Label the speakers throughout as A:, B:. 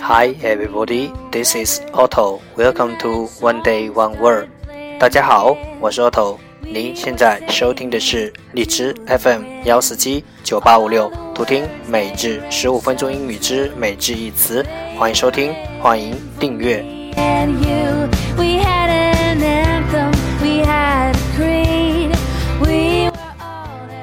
A: Hi, everybody. This is Otto. Welcome to One Day One Word. 大家好，我是 Otto。您现在收听的是荔枝 FM 147.9856，图听美日十五分钟英语之美日一词，欢迎收听，欢迎订阅。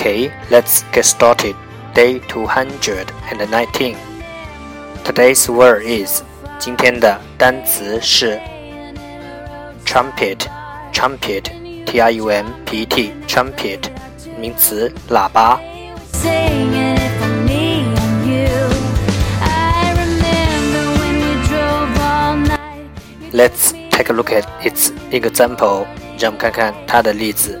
A: Okay, let's get started. Day 219. Today's word is 今天的单词是 trumpet, trumpet, t r u m p t, trumpet，名词，喇叭。Let's take a look at its example，让我们看看它的例子。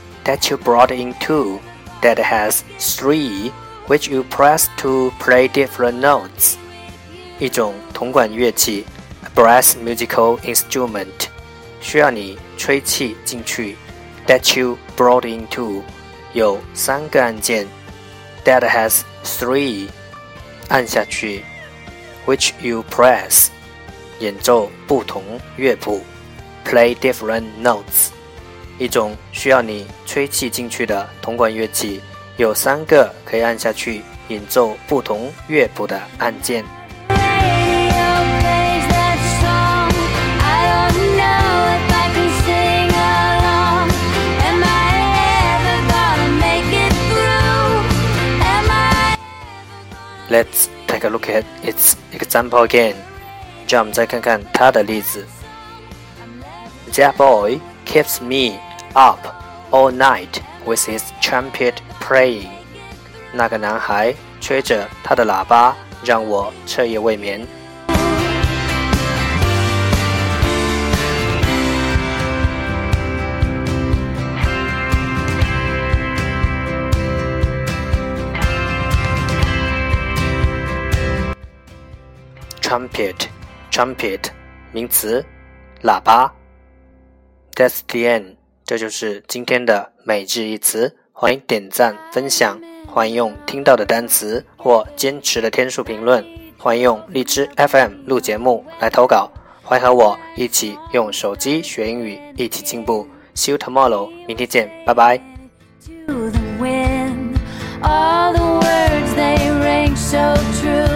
A: that
B: you
A: brought in two that has three which you press to play different notes. 一种铜管乐器 a brass musical instrument 需要你吹气进去 that you brought in two 有三个按键 that has three 按下去 which you press 演奏不同乐谱 play different notes。一种需要你吹气进去的铜管乐器，有三个可以按下去演奏不同乐谱的按键。Let's take a look at its example again，让我们再看看它的例子。That boy keeps me. up all night with his trumpet playing。那个男孩吹着他的喇叭，让我彻夜未眠。Trumpet，trumpet，名词，喇叭。That's the end. 这就是今天的每日一词，欢迎点赞分享，欢迎用听到的单词或坚持的天数评论，欢迎用荔枝 FM 录节目来投稿，欢迎和我一起用手机学英语，一起进步。See you tomorrow，明天见，拜拜。
B: the they true words so ring All